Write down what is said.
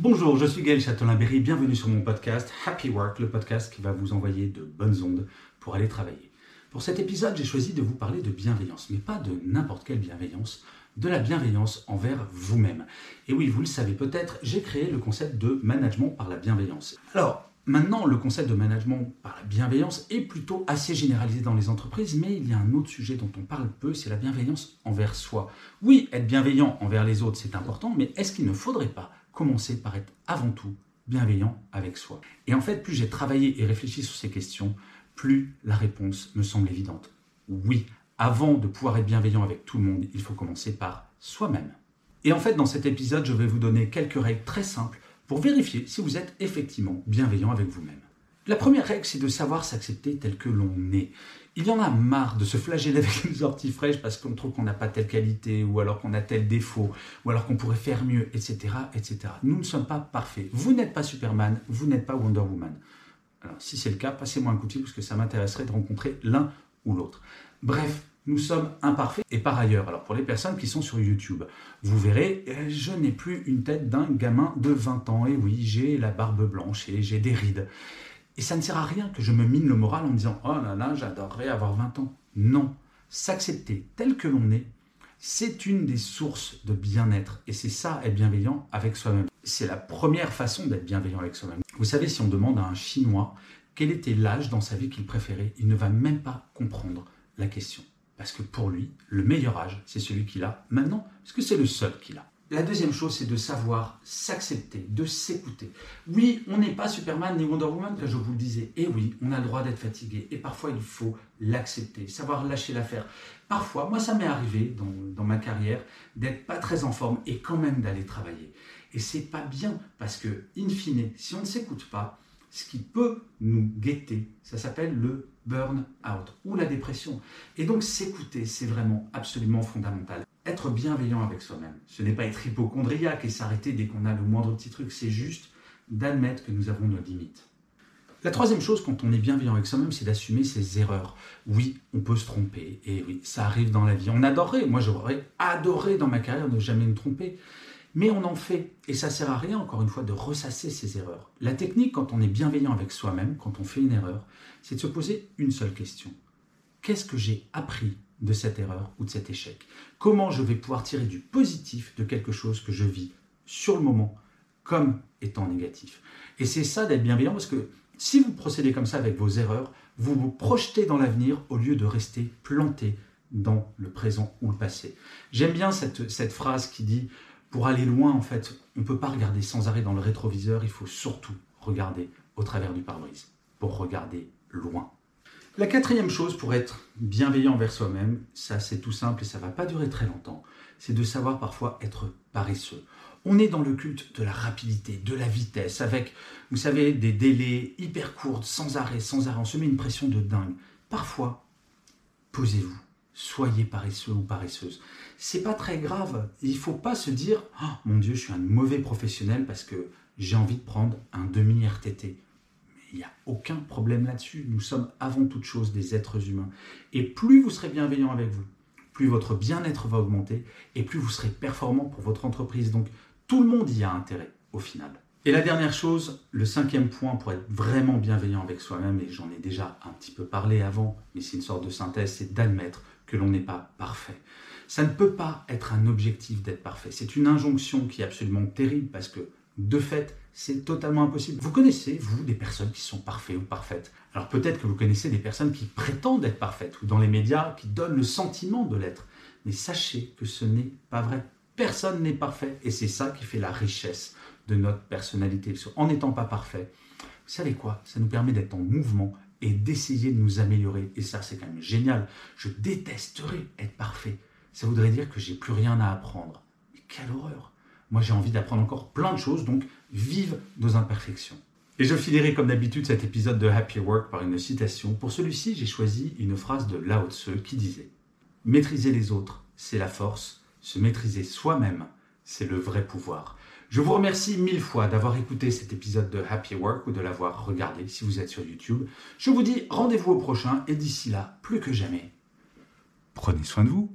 Bonjour, je suis Gaël Châtelain-Berry, bienvenue sur mon podcast Happy Work, le podcast qui va vous envoyer de bonnes ondes pour aller travailler. Pour cet épisode, j'ai choisi de vous parler de bienveillance, mais pas de n'importe quelle bienveillance, de la bienveillance envers vous-même. Et oui, vous le savez peut-être, j'ai créé le concept de management par la bienveillance. Alors, Maintenant, le concept de management par la bienveillance est plutôt assez généralisé dans les entreprises, mais il y a un autre sujet dont on parle peu, c'est la bienveillance envers soi. Oui, être bienveillant envers les autres, c'est important, mais est-ce qu'il ne faudrait pas commencer par être avant tout bienveillant avec soi Et en fait, plus j'ai travaillé et réfléchi sur ces questions, plus la réponse me semble évidente. Oui, avant de pouvoir être bienveillant avec tout le monde, il faut commencer par soi-même. Et en fait, dans cet épisode, je vais vous donner quelques règles très simples pour vérifier si vous êtes effectivement bienveillant avec vous-même. La première règle, c'est de savoir s'accepter tel que l'on est. Il y en a marre de se flageller avec une sortie fraîche parce qu'on trouve qu'on n'a pas telle qualité, ou alors qu'on a tel défaut, ou alors qu'on pourrait faire mieux, etc., etc. Nous ne sommes pas parfaits. Vous n'êtes pas Superman, vous n'êtes pas Wonder Woman. Alors, si c'est le cas, passez-moi un coup de fil parce que ça m'intéresserait de rencontrer l'un ou l'autre. Bref, nous sommes imparfaits. Et par ailleurs, alors pour les personnes qui sont sur YouTube, vous verrez, euh, je n'ai plus une tête d'un gamin de 20 ans. Et oui, j'ai la barbe blanche et j'ai des rides. Et ça ne sert à rien que je me mine le moral en disant Oh là là, j'adorerais avoir 20 ans. Non, s'accepter tel que l'on est, c'est une des sources de bien-être. Et c'est ça, être bienveillant avec soi-même. C'est la première façon d'être bienveillant avec soi-même. Vous savez, si on demande à un Chinois quel était l'âge dans sa vie qu'il préférait, il ne va même pas comprendre la question. Parce que pour lui, le meilleur âge, c'est celui qu'il a maintenant, parce que c'est le seul qu'il a. La deuxième chose, c'est de savoir s'accepter, de s'écouter. Oui, on n'est pas Superman ni Wonder Woman, comme je vous le disais. Et oui, on a le droit d'être fatigué. Et parfois, il faut l'accepter, savoir lâcher l'affaire. Parfois, moi, ça m'est arrivé dans, dans, ma carrière d'être pas très en forme et quand même d'aller travailler. Et c'est pas bien parce que, in fine, si on ne s'écoute pas, ce qui peut nous guetter, ça s'appelle le burn-out ou la dépression. Et donc s'écouter, c'est vraiment absolument fondamental. Être bienveillant avec soi-même, ce n'est pas être hypochondriaque et s'arrêter dès qu'on a le moindre petit truc, c'est juste d'admettre que nous avons nos limites. La troisième chose quand on est bienveillant avec soi-même, c'est d'assumer ses erreurs. Oui, on peut se tromper, et oui, ça arrive dans la vie. On adorerait, moi j'aurais adoré dans ma carrière ne jamais me tromper, mais on en fait, et ça sert à rien, encore une fois, de ressasser ses erreurs. La technique, quand on est bienveillant avec soi-même, quand on fait une erreur, c'est de se poser une seule question. Qu'est-ce que j'ai appris de cette erreur ou de cet échec Comment je vais pouvoir tirer du positif de quelque chose que je vis sur le moment comme étant négatif? Et c'est ça d'être bienveillant, parce que si vous procédez comme ça avec vos erreurs, vous vous projetez dans l'avenir au lieu de rester planté dans le présent ou le passé. J'aime bien cette, cette phrase qui dit pour aller loin, en fait, on ne peut pas regarder sans arrêt dans le rétroviseur, il faut surtout regarder au travers du pare-brise, pour regarder loin. La quatrième chose pour être bienveillant envers soi-même, ça c'est tout simple et ça va pas durer très longtemps, c'est de savoir parfois être paresseux. On est dans le culte de la rapidité, de la vitesse, avec, vous savez, des délais hyper courts, sans arrêt, sans arrêt. On se met une pression de dingue. Parfois, posez-vous, soyez paresseux ou paresseuse. C'est pas très grave. Il faut pas se dire oh, mon Dieu, je suis un mauvais professionnel parce que j'ai envie de prendre un demi RTT. Mais il n'y a aucun problème là-dessus. Nous sommes avant toute chose des êtres humains. Et plus vous serez bienveillant avec vous, plus votre bien-être va augmenter et plus vous serez performant pour votre entreprise. Donc tout le monde y a intérêt au final. Et la dernière chose, le cinquième point pour être vraiment bienveillant avec soi-même, et j'en ai déjà un petit peu parlé avant, mais c'est une sorte de synthèse, c'est d'admettre que l'on n'est pas parfait. Ça ne peut pas être un objectif d'être parfait. C'est une injonction qui est absolument terrible parce que, de fait, c'est totalement impossible. Vous connaissez, vous, des personnes qui sont parfaites ou parfaites. Alors peut-être que vous connaissez des personnes qui prétendent être parfaites ou dans les médias qui donnent le sentiment de l'être. Mais sachez que ce n'est pas vrai. Personne n'est parfait et c'est ça qui fait la richesse de notre personnalité. En n'étant pas parfait, vous savez quoi? Ça nous permet d'être en mouvement et d'essayer de nous améliorer. Et ça, c'est quand même génial. Je détesterais être parfait. Ça voudrait dire que j'ai plus rien à apprendre. Mais quelle horreur Moi, j'ai envie d'apprendre encore plein de choses, donc vive nos imperfections. Et je finirai comme d'habitude cet épisode de Happy Work par une citation. Pour celui-ci, j'ai choisi une phrase de Lao Tzu qui disait Maîtriser les autres, c'est la force. Se maîtriser soi-même, c'est le vrai pouvoir. Je vous remercie mille fois d'avoir écouté cet épisode de Happy Work ou de l'avoir regardé si vous êtes sur YouTube. Je vous dis rendez-vous au prochain et d'ici là, plus que jamais, prenez soin de vous.